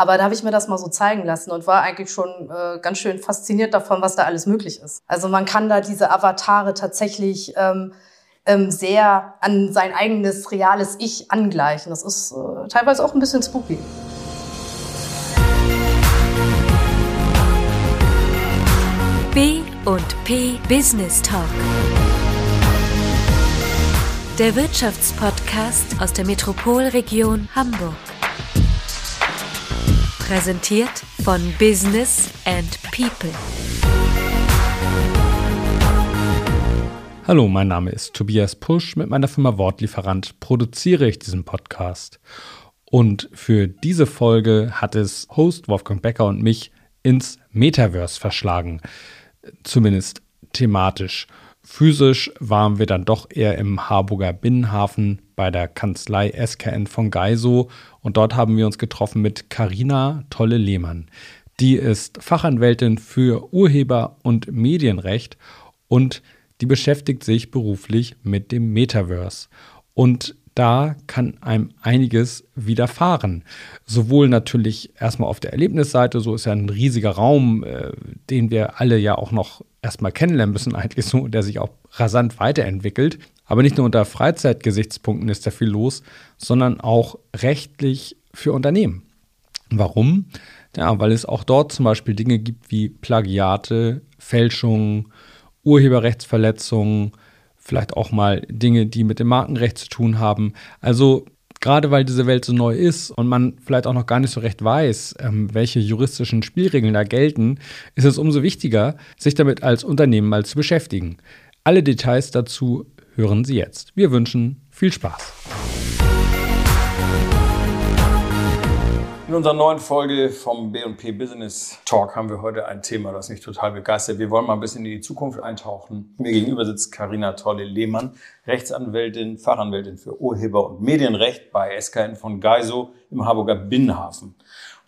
Aber da habe ich mir das mal so zeigen lassen und war eigentlich schon äh, ganz schön fasziniert davon, was da alles möglich ist. Also man kann da diese Avatare tatsächlich ähm, ähm, sehr an sein eigenes reales Ich angleichen. Das ist äh, teilweise auch ein bisschen spooky. B und P Business Talk. Der Wirtschaftspodcast aus der Metropolregion Hamburg. Präsentiert von Business and People. Hallo, mein Name ist Tobias Pusch. Mit meiner Firma Wortlieferant produziere ich diesen Podcast. Und für diese Folge hat es Host Wolfgang Becker und mich ins Metaverse verschlagen. Zumindest thematisch. Physisch waren wir dann doch eher im Harburger Binnenhafen bei der Kanzlei SKN von Geiso und dort haben wir uns getroffen mit Karina Tolle-Lehmann. Die ist Fachanwältin für Urheber- und Medienrecht und die beschäftigt sich beruflich mit dem Metaverse. Und da kann einem einiges widerfahren. Sowohl natürlich erstmal auf der Erlebnisseite, so ist ja ein riesiger Raum, äh, den wir alle ja auch noch erstmal kennenlernen müssen, eigentlich so, der sich auch rasant weiterentwickelt. Aber nicht nur unter Freizeitgesichtspunkten ist da viel los, sondern auch rechtlich für Unternehmen. Warum? Ja, weil es auch dort zum Beispiel Dinge gibt wie Plagiate, Fälschungen, Urheberrechtsverletzungen, vielleicht auch mal Dinge, die mit dem Markenrecht zu tun haben. Also gerade weil diese Welt so neu ist und man vielleicht auch noch gar nicht so recht weiß, ähm, welche juristischen Spielregeln da gelten, ist es umso wichtiger, sich damit als Unternehmen mal zu beschäftigen. Alle Details dazu hören Sie jetzt. Wir wünschen viel Spaß. In unserer neuen Folge vom B&P Business Talk haben wir heute ein Thema, das mich total begeistert. Wir wollen mal ein bisschen in die Zukunft eintauchen. Mir gegenüber sitzt Karina Tolle-Lehmann, Rechtsanwältin, Fachanwältin für Urheber- und Medienrecht bei SKN von Geiso im Harburger Binnenhafen.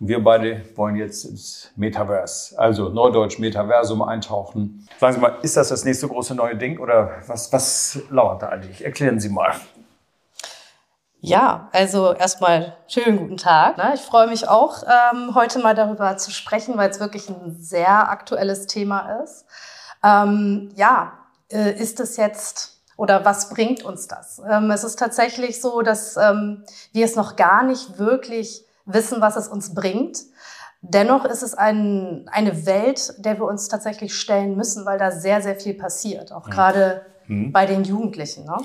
Und wir beide wollen jetzt ins Metaverse, also Neudeutsch Metaversum eintauchen. Sagen Sie mal, ist das das nächste große neue Ding oder was, was lauert da eigentlich? Erklären Sie mal. Ja, also erstmal schönen guten Tag. Ich freue mich auch, ähm, heute mal darüber zu sprechen, weil es wirklich ein sehr aktuelles Thema ist. Ähm, ja, äh, ist es jetzt oder was bringt uns das? Ähm, es ist tatsächlich so, dass wir es noch gar nicht wirklich wissen, was es uns bringt. Dennoch ist es ein, eine Welt, der wir uns tatsächlich stellen müssen, weil da sehr, sehr viel passiert, auch mhm. gerade mhm. bei den Jugendlichen. Ne?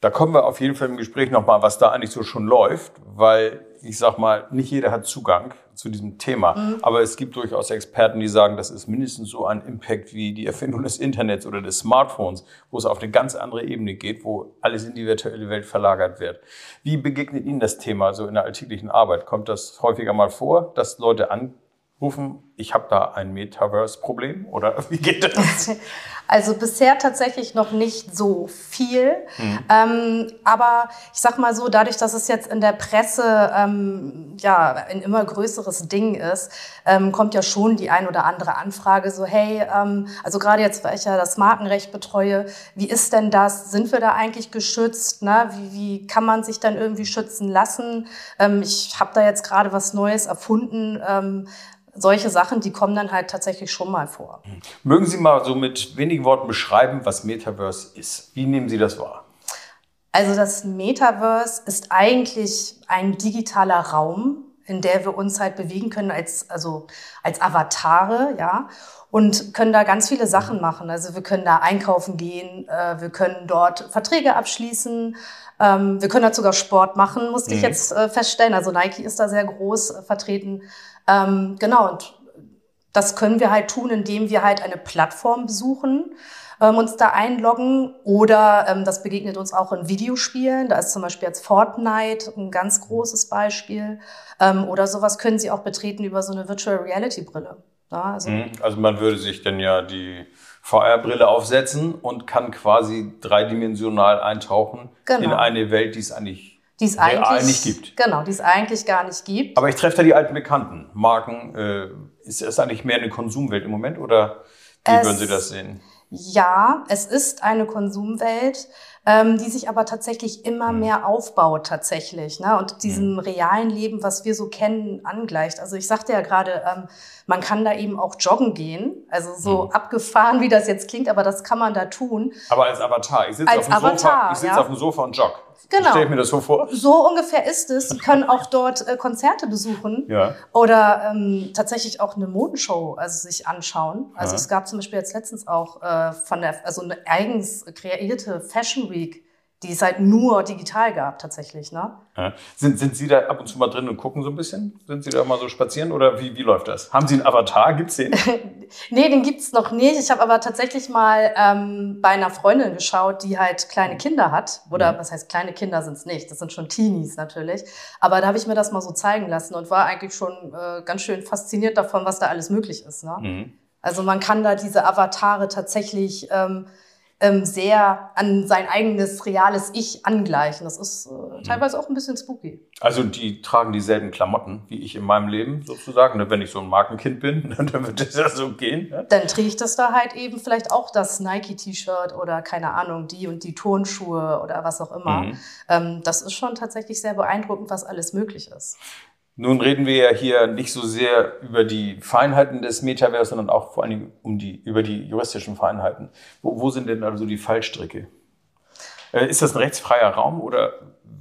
Da kommen wir auf jeden Fall im Gespräch nochmal, was da eigentlich so schon läuft, weil ich sag mal, nicht jeder hat Zugang zu diesem Thema. Mhm. Aber es gibt durchaus Experten, die sagen, das ist mindestens so ein Impact wie die Erfindung des Internets oder des Smartphones, wo es auf eine ganz andere Ebene geht, wo alles in die virtuelle Welt verlagert wird. Wie begegnet Ihnen das Thema so in der alltäglichen Arbeit? Kommt das häufiger mal vor, dass Leute anrufen, ich habe da ein Metaverse-Problem oder wie geht das? Also bisher tatsächlich noch nicht so viel. Mhm. Ähm, aber ich sag mal so, dadurch, dass es jetzt in der Presse ähm, ja ein immer größeres Ding ist, ähm, kommt ja schon die ein oder andere Anfrage so, hey, ähm, also gerade jetzt, weil ich ja das Markenrecht betreue, wie ist denn das? Sind wir da eigentlich geschützt? Ne? Wie, wie kann man sich dann irgendwie schützen lassen? Ähm, ich habe da jetzt gerade was Neues erfunden ähm, solche Sachen, die kommen dann halt tatsächlich schon mal vor. Mögen Sie mal so mit wenigen Worten beschreiben, was Metaverse ist? Wie nehmen Sie das wahr? Also das Metaverse ist eigentlich ein digitaler Raum, in der wir uns halt bewegen können als, also als Avatare, ja, und können da ganz viele Sachen machen. Also wir können da einkaufen gehen, äh, wir können dort Verträge abschließen, ähm, wir können da sogar Sport machen, musste mhm. ich jetzt äh, feststellen. Also Nike ist da sehr groß äh, vertreten. Ähm, genau, und das können wir halt tun, indem wir halt eine Plattform besuchen, ähm, uns da einloggen oder ähm, das begegnet uns auch in Videospielen. Da ist zum Beispiel jetzt Fortnite ein ganz großes Beispiel. Ähm, oder sowas können Sie auch betreten über so eine Virtual Reality Brille. Ja, also, mhm. also man würde sich dann ja die VR-Brille aufsetzen und kann quasi dreidimensional eintauchen genau. in eine Welt, die es eigentlich die es eigentlich nicht gibt. Genau, die es eigentlich gar nicht gibt. Aber ich treffe da die alten Bekannten. Marken, äh, ist es eigentlich mehr eine Konsumwelt im Moment oder wie es, würden Sie das sehen? Ja, es ist eine Konsumwelt. ähm, die sich aber tatsächlich immer mehr aufbaut tatsächlich ne? und diesem realen Leben, was wir so kennen, angleicht. Also ich sagte ja gerade, ähm, man kann da eben auch joggen gehen, also so Mhm. abgefahren, wie das jetzt klingt, aber das kann man da tun. Aber als Avatar. Ich sitze Als auf, dem Sofa, Avatar, ich sitz ja. auf dem Sofa und jogge. Genau. Stell ich mir das so vor? So ungefähr ist es. Sie können auch dort äh, Konzerte besuchen Ja. oder ähm, tatsächlich auch eine Modenshow also sich anschauen. Also Ja. es gab zum Beispiel jetzt letztens auch äh, von der, also eine eigens kreierte Fashion Week, die es halt nur digital gab tatsächlich. Ne? Ja. Sind, sind Sie da ab und zu mal drin und gucken so ein bisschen? Sind Sie da mal so spazieren oder wie, wie läuft das? Haben Sie einen Avatar? Gibt's den? Nee, den gibt's noch nicht. Ich habe aber tatsächlich mal ähm, bei einer Freundin geschaut, die halt kleine Kinder hat. Oder Mhm. was heißt kleine Kinder sind's nicht? Das sind schon Teenies natürlich. Aber da habe ich mir das mal so zeigen lassen und war eigentlich schon äh, ganz schön fasziniert davon, was da alles möglich ist. Ne? Mhm. Also man kann da diese Avatare tatsächlich ähm, ähm, sehr an sein eigenes reales Ich angleichen. Das ist Mhm. äh, teilweise auch ein bisschen spooky. Also die tragen dieselben Klamotten wie ich in meinem Leben sozusagen. ne? Wenn ich so ein Markenkind bin, dann wird das ja so gehen. Ne? Dann trägt es da halt eben vielleicht auch das Nike-T-Shirt oder keine Ahnung, die und die Turnschuhe oder was auch immer. Mhm. Ähm, das ist schon tatsächlich sehr beeindruckend, was alles möglich ist. Nun reden wir ja hier nicht so sehr über die Feinheiten des Metaverse, sondern auch vor Dingen um die, über die juristischen Feinheiten. Wo, wo sind denn also die Fallstricke? Äh, ist das ein rechtsfreier Raum oder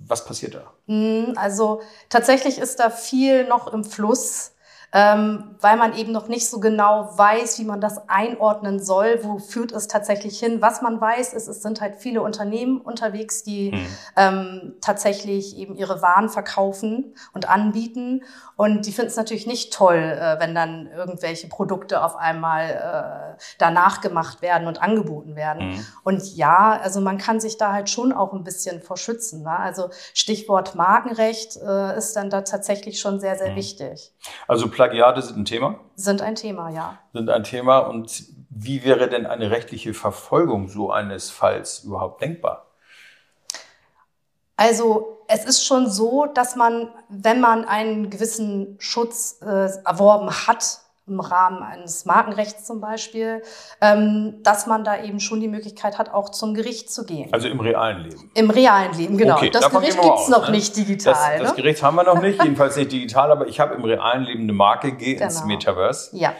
was passiert da? Mm, Also tatsächlich ist da viel noch im Fluss, ähm, weil man eben noch nicht so genau weiß, wie man das einordnen soll. Wo führt es tatsächlich hin? Was man weiß, ist, es sind halt viele Unternehmen unterwegs, die ähm, tatsächlich eben ihre Waren verkaufen und anbieten. Und die finden es natürlich nicht toll, äh, wenn dann irgendwelche Produkte auf einmal äh, danach gemacht werden und angeboten werden. Und ja, also man kann sich da halt schon auch ein bisschen vor schützen. Ne? Also Stichwort Markenrecht äh, ist dann da tatsächlich schon sehr, sehr wichtig. Also Plagiate sind ein Thema, Sind ein Thema, ja. sind ein Thema. Und wie wäre denn eine rechtliche Verfolgung so eines Falls überhaupt denkbar? Also es ist schon so, dass man, wenn man einen gewissen Schutz äh, erworben hat, im Rahmen eines Markenrechts zum Beispiel, ähm, dass man da eben schon die Möglichkeit hat, auch zum Gericht zu gehen. Also im realen Leben. Im realen Leben, genau. Okay, das Gericht gibt's aus, noch ne? nicht digital. Das, das ne? Gericht haben wir noch nicht, jedenfalls nicht digital, aber ich habe im realen Leben eine Marke, gehe ins Genau. Metaverse Ja,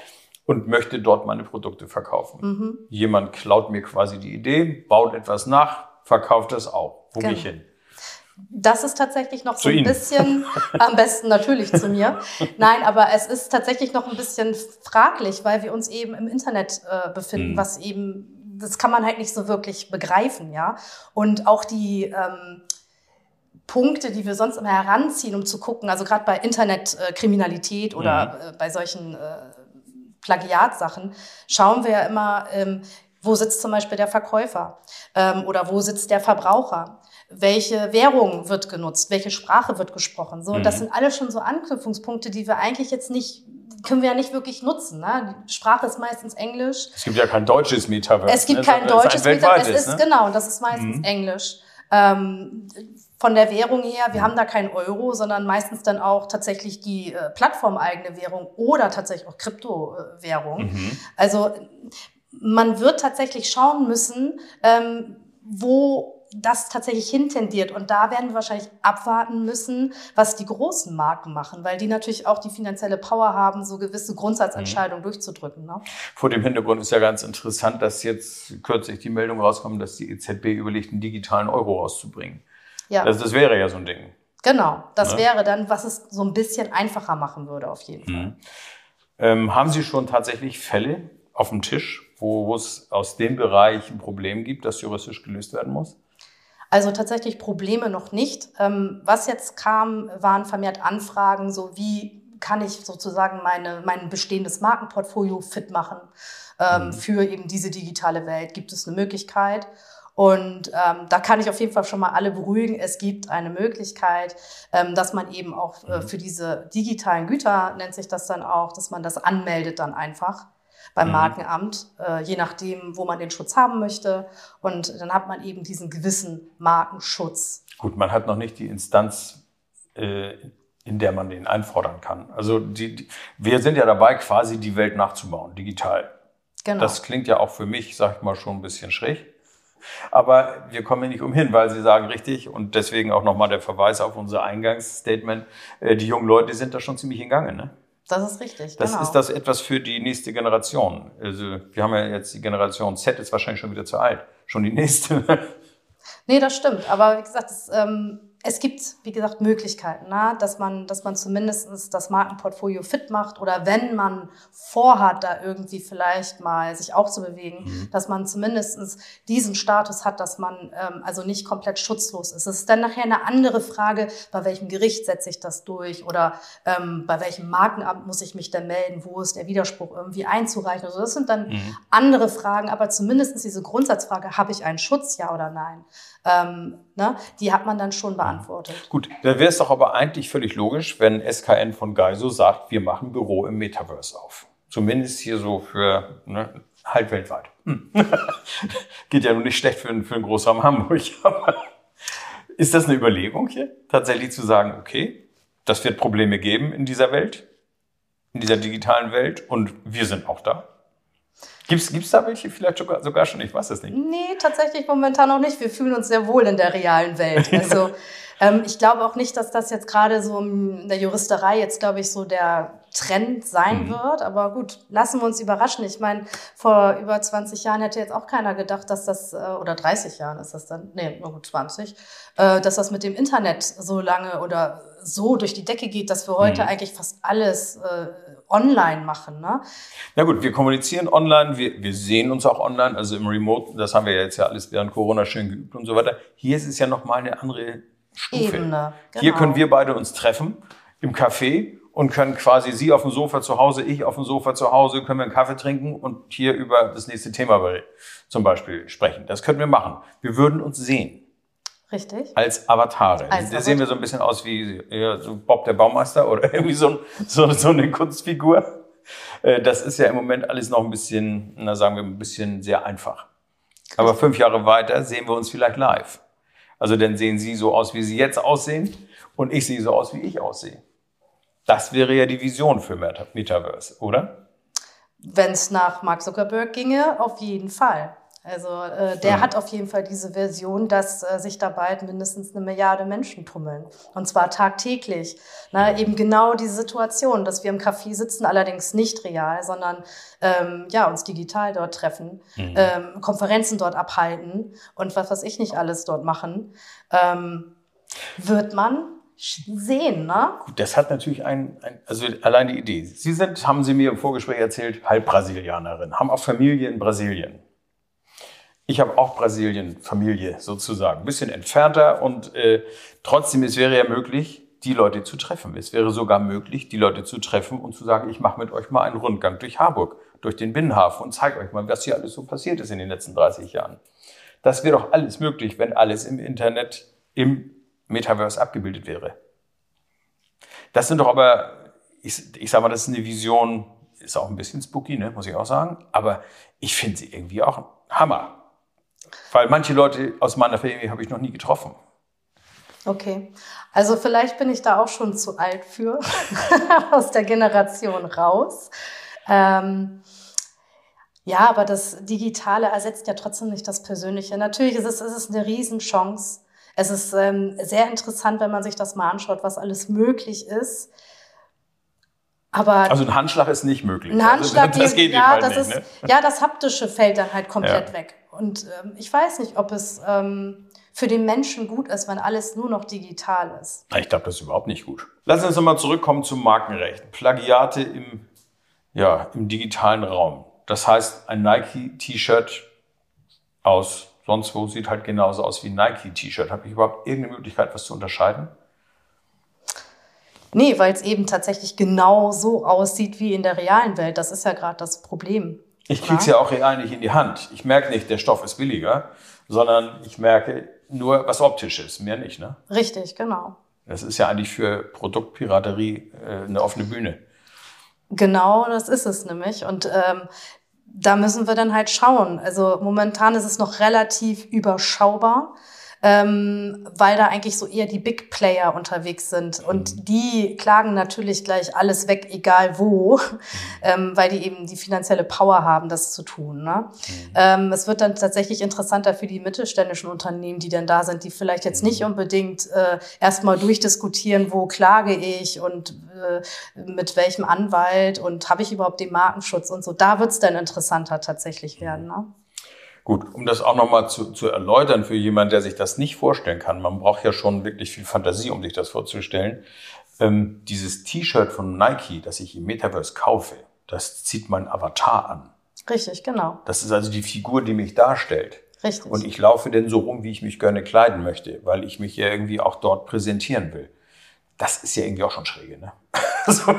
und möchte dort meine Produkte verkaufen. Mhm. Jemand klaut mir quasi die Idee, baut etwas nach, verkauft das auch. Wo gehe ich Genau. hin? Das ist tatsächlich noch so ein Ihnen. bisschen, am besten natürlich zu mir. Nein, aber es ist tatsächlich noch ein bisschen fraglich, weil wir uns eben im Internet äh, befinden, Mhm. was eben, das kann man halt nicht so wirklich begreifen, ja. Und auch die, ähm, Punkte, die wir sonst immer heranziehen, um zu gucken, also gerade bei Internetkriminalität oder äh, bei solchen äh, Plagiatsachen, schauen wir ja immer, ähm, wo sitzt zum Beispiel der Verkäufer ähm, oder wo sitzt der Verbraucher? Welche Währung wird genutzt? Welche Sprache wird gesprochen? So, und das sind alles schon so Anknüpfungspunkte, die wir eigentlich jetzt nicht, können wir ja nicht wirklich nutzen. Ne? Die Sprache ist meistens Englisch. Es gibt ja kein deutsches Metaverse. Es gibt ne? kein sondern deutsches Metaverse. Es ist ne? genau, das ist meistens Englisch. Ähm, von der Währung her, wir haben da kein Euro, sondern meistens dann auch tatsächlich die äh, plattformeigene Währung oder tatsächlich auch Kryptowährung. Mhm. Also man wird tatsächlich schauen müssen, ähm, wo das tatsächlich hintendiert. Und da werden wir wahrscheinlich abwarten müssen, was die großen Marken machen, weil die natürlich auch die finanzielle Power haben, so gewisse Grundsatzentscheidungen durchzudrücken. Ne? Vor dem Hintergrund ist ja ganz interessant, dass jetzt kürzlich die Meldung rauskommt, dass die EZB überlegt, einen digitalen Euro rauszubringen. Ja. Das, das wäre ja so ein Ding. Genau, das Ne? wäre dann, was es so ein bisschen einfacher machen würde, auf jeden Fall. Ähm, haben Sie schon tatsächlich Fälle auf dem Tisch, wo es aus dem Bereich ein Problem gibt, das juristisch gelöst werden muss? Also tatsächlich Probleme noch nicht. Ähm, was jetzt kam, waren vermehrt Anfragen, so wie kann ich sozusagen meine, mein bestehendes Markenportfolio fit machen ähm, für eben diese digitale Welt? Gibt es eine Möglichkeit? Und ähm, da kann ich auf jeden Fall schon mal alle beruhigen. Es gibt eine Möglichkeit, ähm, dass man eben auch äh, für diese digitalen Güter, nennt sich das dann auch, dass man das anmeldet dann einfach beim Markenamt, äh, je nachdem, wo man den Schutz haben möchte. Und dann hat man eben diesen gewissen Markenschutz. Gut, man hat noch nicht die Instanz, äh, in der man den einfordern kann. Also die, die, wir sind ja dabei, quasi die Welt nachzubauen, digital. Genau. Das klingt ja auch für mich, sag ich mal, schon ein bisschen schräg. Aber wir kommen nicht umhin, weil Sie sagen richtig und deswegen auch nochmal der Verweis auf unser Eingangsstatement. Äh, die jungen Leute sind da schon ziemlich in Gange, ne? Das ist richtig. Das genau. ist das etwas für die nächste Generation. Also wir haben ja jetzt die Generation Z ist wahrscheinlich schon wieder zu alt. Schon die nächste. nee, das stimmt. Aber wie gesagt, das, ähm, es gibt, wie gesagt, Möglichkeiten, ne? dass man, dass man zumindest das Markenportfolio fit macht oder wenn man vorhat, da irgendwie vielleicht mal sich auch zu bewegen, mhm. dass man zumindest diesen Status hat, dass man ähm, also nicht komplett schutzlos ist. Es ist dann nachher eine andere Frage, bei welchem Gericht setze ich das durch oder ähm, bei welchem Markenamt muss ich mich denn melden, wo ist der Widerspruch irgendwie einzureichen. Also das sind dann mhm. andere Fragen, aber zumindest diese Grundsatzfrage, habe ich einen Schutz, ja oder nein? Ähm, ne, die hat man dann schon beantwortet. Gut, da wäre es doch aber eigentlich völlig logisch, wenn SKN von Geiso sagt, wir machen Büro im Metaverse auf. Zumindest hier so für ne, halt weltweit. Hm. Geht ja nur nicht schlecht für, für einen Großraum Hamburg. Ist das eine Überlegung hier, tatsächlich zu sagen, okay, das wird Probleme geben in dieser Welt, in dieser digitalen Welt und wir sind auch da? Gibt es da welche vielleicht sogar, sogar schon? Ich weiß es nicht. Nee, tatsächlich momentan noch nicht. Wir fühlen uns sehr wohl in der realen Welt. Also ähm, ich glaube auch nicht, dass das jetzt gerade so in der Juristerei jetzt, glaube ich, so der Trend sein mhm. wird. Aber gut, lassen wir uns überraschen. Ich meine, vor über 20 Jahren hätte jetzt auch keiner gedacht, dass das, äh, oder 30 Jahren ist das dann, nee, nur gut 20, äh, dass das mit dem Internet so lange oder so durch die Decke geht, dass wir heute mhm. eigentlich fast alles äh, online machen. Ne? Na gut, wir kommunizieren online, wir, wir sehen uns auch online, also im Remote, das haben wir jetzt ja alles während Corona schön geübt und so weiter. Hier ist es ja nochmal eine andere Stufe. Ebene, genau. Hier können wir beide uns treffen im Café und können quasi Sie auf dem Sofa zu Hause, ich auf dem Sofa zu Hause, können wir einen Kaffee trinken und hier über das nächste Thema zum Beispiel sprechen. Das können wir machen. Wir würden uns sehen. Richtig. Als Avatare. Als da sehen wir so ein bisschen aus wie ja, so Bob der Baumeister oder irgendwie so, so, so eine Kunstfigur. Äh, das ist ja im Moment alles noch ein bisschen, na sagen wir, ein bisschen sehr einfach. Aber fünf Jahre weiter sehen wir uns vielleicht live. Also dann sehen Sie so aus, wie Sie jetzt aussehen und ich sehe so aus, wie ich aussehe. Das wäre ja die Vision für Metaverse, oder? Wenn es nach Mark Zuckerberg ginge, auf jeden Fall. Also äh, der mhm. hat auf jeden Fall diese Version, dass äh, sich da bald mindestens eine Milliarde Menschen tummeln. Und zwar tagtäglich. Na, eben genau diese Situation, dass wir im Café sitzen, allerdings nicht real, sondern ähm, ja, uns digital dort treffen, mhm. ähm, Konferenzen dort abhalten und was weiß ich nicht alles dort machen, ähm, wird man sehen, ne? Gut, das hat natürlich ein, ein, also allein die Idee. Sie sind, haben Sie mir im Vorgespräch erzählt, halb Brasilianerin, haben auch Familie in Brasilien. Ich habe auch Brasilien, Familie sozusagen, ein bisschen entfernter und äh, trotzdem, es wäre ja möglich, die Leute zu treffen. Es wäre sogar möglich, die Leute zu treffen und zu sagen, ich mache mit euch mal einen Rundgang durch Harburg, durch den Binnenhafen und zeige euch mal, was hier alles so passiert ist in den letzten 30 Jahren. Das wäre doch alles möglich, wenn alles im Internet, im Metaverse abgebildet wäre. Das sind doch aber, ich, ich sage mal, das ist eine Vision, ist auch ein bisschen spooky, ne, muss ich auch sagen, aber ich finde sie irgendwie auch Hammer. Weil manche Leute aus meiner Familie habe ich noch nie getroffen. Okay, also vielleicht bin ich da auch schon zu alt für, aus der Generation raus. Ähm, ja, aber das Digitale ersetzt ja trotzdem nicht das Persönliche. Natürlich ist es, ist es eine Riesenchance. Es ist ähm, sehr interessant, wenn man sich das mal anschaut, was alles möglich ist. Aber also ein Handschlag ist nicht möglich. Ein Handschlag, also, das geht ja, das nicht, ist, ne? ja, das haptische fällt dann halt komplett ja. weg. Und ähm, ich weiß nicht, ob es ähm, für den Menschen gut ist, wenn alles nur noch digital ist. Ich glaube, das ist überhaupt nicht gut. Lassen Sie uns nochmal zurückkommen zum Markenrecht. Plagiate im, ja, im digitalen Raum. Das heißt, ein Nike-T-Shirt aus sonst wo sieht halt genauso aus wie ein Nike-T-Shirt. Habe ich überhaupt irgendeine Möglichkeit, was zu unterscheiden? Nee, weil es eben tatsächlich genau so aussieht wie in der realen Welt. Das ist ja gerade das Problem. Ich krieg's ja auch real nicht in die Hand. Ich merke nicht, der Stoff ist billiger, sondern ich merke nur was Optisches, mehr nicht. Ne? Richtig, genau. Das ist ja eigentlich für Produktpiraterie äh, eine offene Bühne. Genau, das ist es nämlich. Und ähm, da müssen wir dann halt schauen. Also momentan ist es noch relativ überschaubar. Ähm, weil da eigentlich so eher die Big Player unterwegs sind. Und Mhm. die klagen natürlich gleich alles weg, egal wo, ähm, weil die eben die finanzielle Power haben, das zu tun. Ne? Ähm, es wird dann tatsächlich interessanter für die mittelständischen Unternehmen, die dann da sind, die vielleicht jetzt nicht unbedingt äh, erstmal durchdiskutieren, wo klage ich und äh, mit welchem Anwalt und habe ich überhaupt den Markenschutz und so. Da wird's dann interessanter tatsächlich werden. Ne? Gut, um das auch nochmal zu, zu erläutern für jemanden, der sich das nicht vorstellen kann, man braucht ja schon wirklich viel Fantasie, um sich das vorzustellen. Ähm, dieses T-Shirt von Nike, das ich im Metaverse kaufe, das zieht mein Avatar an. Richtig, genau. Das ist also die Figur, die mich darstellt. Richtig. Und ich laufe denn so rum, wie ich mich gerne kleiden möchte, weil ich mich ja irgendwie auch dort präsentieren will. Das ist ja irgendwie auch schon schräge, ne? So.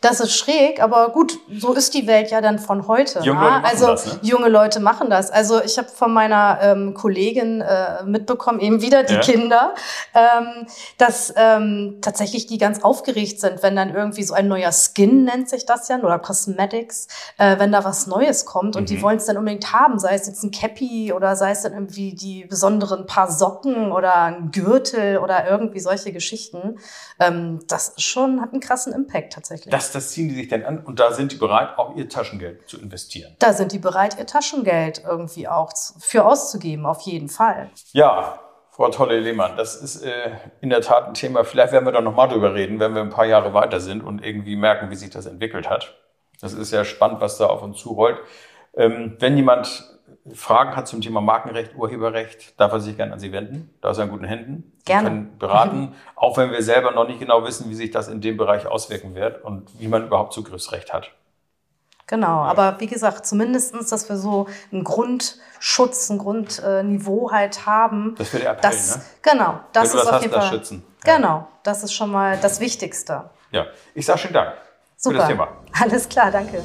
Das ist schräg, aber gut, so ist die Welt ja dann von heute. Junge? Leute machen also das, ne? junge Leute machen das. Also ich habe von meiner ähm, Kollegin äh, mitbekommen, eben wieder die Ja. Kinder, ähm, dass ähm, tatsächlich die ganz aufgeregt sind, wenn dann irgendwie so ein neuer Skin nennt sich das ja oder Cosmetics, äh, wenn da was Neues kommt und Mhm. die wollen es dann unbedingt haben, sei es jetzt ein Cappy oder sei es dann irgendwie die besonderen paar Socken oder ein Gürtel oder irgendwie solche Geschichten. Ähm, das ist schon hat einen krassen Impact tatsächlich. Das, das ziehen die sich dann an und da sind die bereit, auch ihr Taschengeld zu investieren. Da sind die bereit, ihr Taschengeld irgendwie auch für auszugeben, auf jeden Fall. Ja, Frau Tolle-Lehmann, das ist äh, in der Tat ein Thema. Vielleicht werden wir da nochmal drüber reden, wenn wir ein paar Jahre weiter sind und irgendwie merken, wie sich das entwickelt hat. Das ist ja spannend, was da auf uns zurollt. Ähm, wenn jemand Fragen hat zum Thema Markenrecht, Urheberrecht, darf er sich gerne an Sie wenden. Da ist er in guten Händen. Sie Gerne. können beraten, auch wenn wir selber noch nicht genau wissen, wie sich das in dem Bereich auswirken wird und wie man überhaupt Zugriffsrecht hat. Genau, aber wie gesagt, zumindestens, dass wir so einen Grundschutz, ein Grundniveau halt haben. Das wäre der Appell, das, ne? Genau, das ist was auf hast, jeden das Fall. schützen. Ja. Genau, das ist schon mal das Wichtigste. Ja, ich sage schönen Dank Super. für das Thema. Alles klar, danke.